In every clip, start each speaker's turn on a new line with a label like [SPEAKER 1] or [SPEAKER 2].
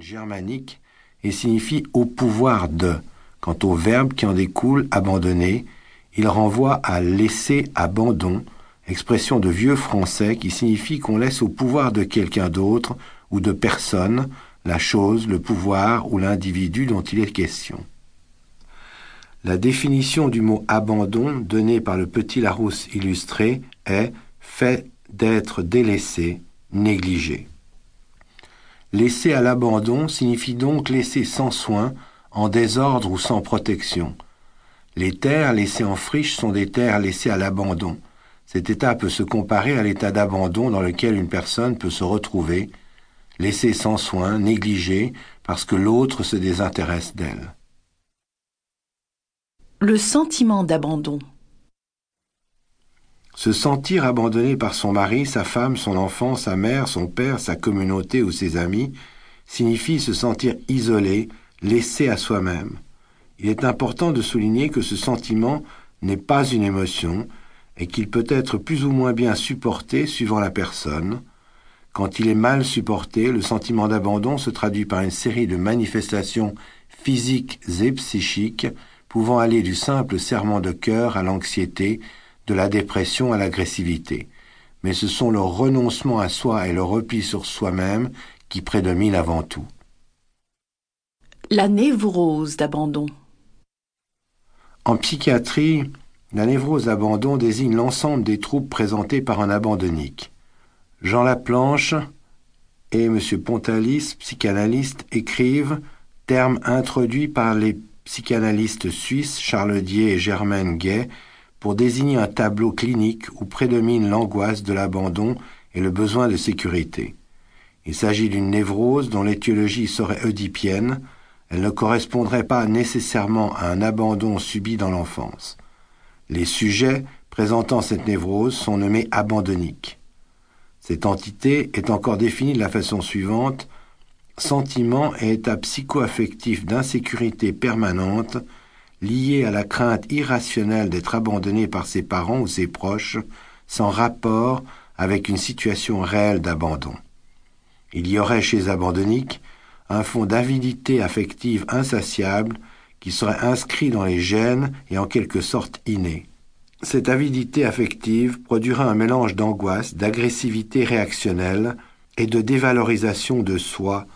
[SPEAKER 1] germanique et signifie au pouvoir de. Quant au verbe qui en découle, abandonner, il renvoie à laisser abandon, expression de vieux français qui signifie qu'on laisse au pouvoir de quelqu'un d'autre ou de personne la chose, le pouvoir ou l'individu dont il est question. La définition du mot abandon donnée par le petit Larousse illustré est fait d'être délaissé, négligé. Laisser à l'abandon signifie donc laisser sans soin, en désordre ou sans protection. Les terres laissées en friche sont des terres laissées à l'abandon. Cet état peut se comparer à l'état d'abandon dans lequel une personne peut se retrouver, laissée sans soin, négligée, parce que l'autre se désintéresse d'elle.
[SPEAKER 2] Le sentiment d'abandon.
[SPEAKER 1] Se sentir abandonné par son mari, sa femme, son enfant, sa mère, son père, sa communauté ou ses amis signifie se sentir isolé, laissé à soi-même. Il est important de souligner que ce sentiment n'est pas une émotion et qu'il peut être plus ou moins bien supporté suivant la personne. Quand il est mal supporté, le sentiment d'abandon se traduit par une série de manifestations physiques et psychiques pouvant aller du simple serment de cœur à l'anxiété, de la dépression à l'agressivité. Mais ce sont le renoncement à soi et le repli sur soi-même qui prédominent avant tout.
[SPEAKER 2] La névrose d'abandon.
[SPEAKER 1] En psychiatrie, la névrose d'abandon désigne l'ensemble des troubles présentés par un abandonnique. Jean Laplanche et M. Pontalis, psychanalyste, écrivent, terme introduit par les psychanalystes suisses Charles Dier et Germaine Gay, pour désigner un tableau clinique où prédomine l'angoisse de l'abandon et le besoin de sécurité. Il s'agit d'une névrose dont l'étiologie serait oedipienne, elle ne correspondrait pas nécessairement à un abandon subi dans l'enfance. Les sujets présentant cette névrose sont nommés abandonniques. Cette entité est encore définie de la façon suivante sentiment et état psycho-affectif d'insécurité permanente lié à la crainte irrationnelle d'être abandonné par ses parents ou ses proches sans rapport avec une situation réelle d'abandon. Il y aurait chez Abandonique un fond d'avidité affective insatiable qui serait inscrit dans les gènes et en quelque sorte inné. Cette avidité affective produira un mélange d'angoisse, d'agressivité réactionnelle et de dévalorisation de soi,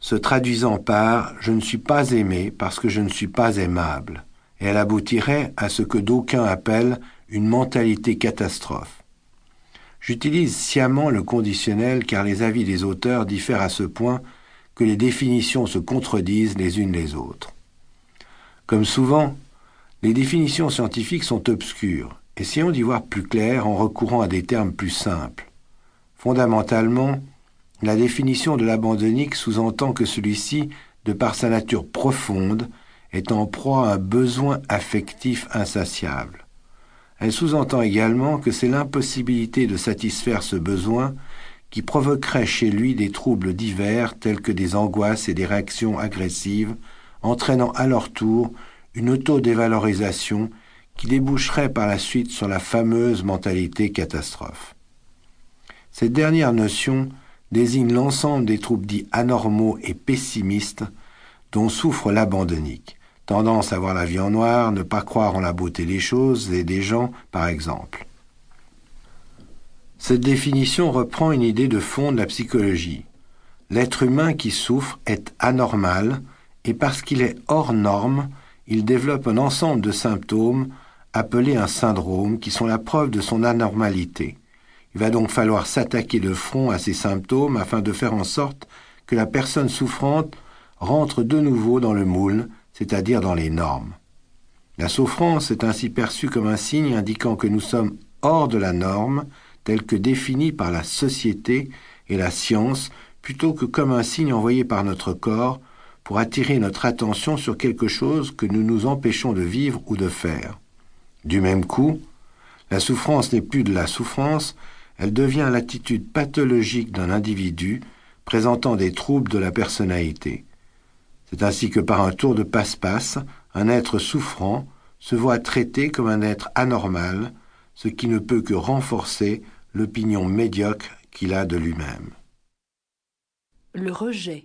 [SPEAKER 1] se traduisant par je ne suis pas aimé parce que je ne suis pas aimable et elle aboutirait à ce que d'aucuns appellent une mentalité catastrophe. J'utilise sciemment le conditionnel car les avis des auteurs diffèrent à ce point que les définitions se contredisent les unes les autres. Comme souvent, les définitions scientifiques sont obscures. Essayons d'y voir plus clair en recourant à des termes plus simples. Fondamentalement, la définition de l'abandonique sous-entend que celui-ci, de par sa nature profonde, est en proie à un besoin affectif insatiable. Elle sous-entend également que c'est l'impossibilité de satisfaire ce besoin qui provoquerait chez lui des troubles divers tels que des angoisses et des réactions agressives, entraînant à leur tour une auto-dévalorisation qui déboucherait par la suite sur la fameuse mentalité catastrophe. Cette dernière notion désigne l'ensemble des troubles dits anormaux et pessimistes dont souffre l'abandonique, tendance à voir la vie en noir, ne pas croire en la beauté des choses et des gens, par exemple. Cette définition reprend une idée de fond de la psychologie. L'être humain qui souffre est anormal et parce qu'il est hors norme, il développe un ensemble de symptômes appelés un syndrome qui sont la preuve de son anormalité. Il va donc falloir s'attaquer de front à ces symptômes afin de faire en sorte que la personne souffrante rentre de nouveau dans le moule, c'est-à-dire dans les normes. La souffrance est ainsi perçue comme un signe indiquant que nous sommes hors de la norme, telle que définie par la société et la science, plutôt que comme un signe envoyé par notre corps pour attirer notre attention sur quelque chose que nous nous empêchons de vivre ou de faire. Du même coup, la souffrance n'est plus de la souffrance, elle devient l'attitude pathologique d'un individu présentant des troubles de la personnalité. C'est ainsi que par un tour de passe-passe, un être souffrant se voit traité comme un être anormal, ce qui ne peut que renforcer l'opinion médiocre qu'il a de lui-même.
[SPEAKER 2] Le rejet.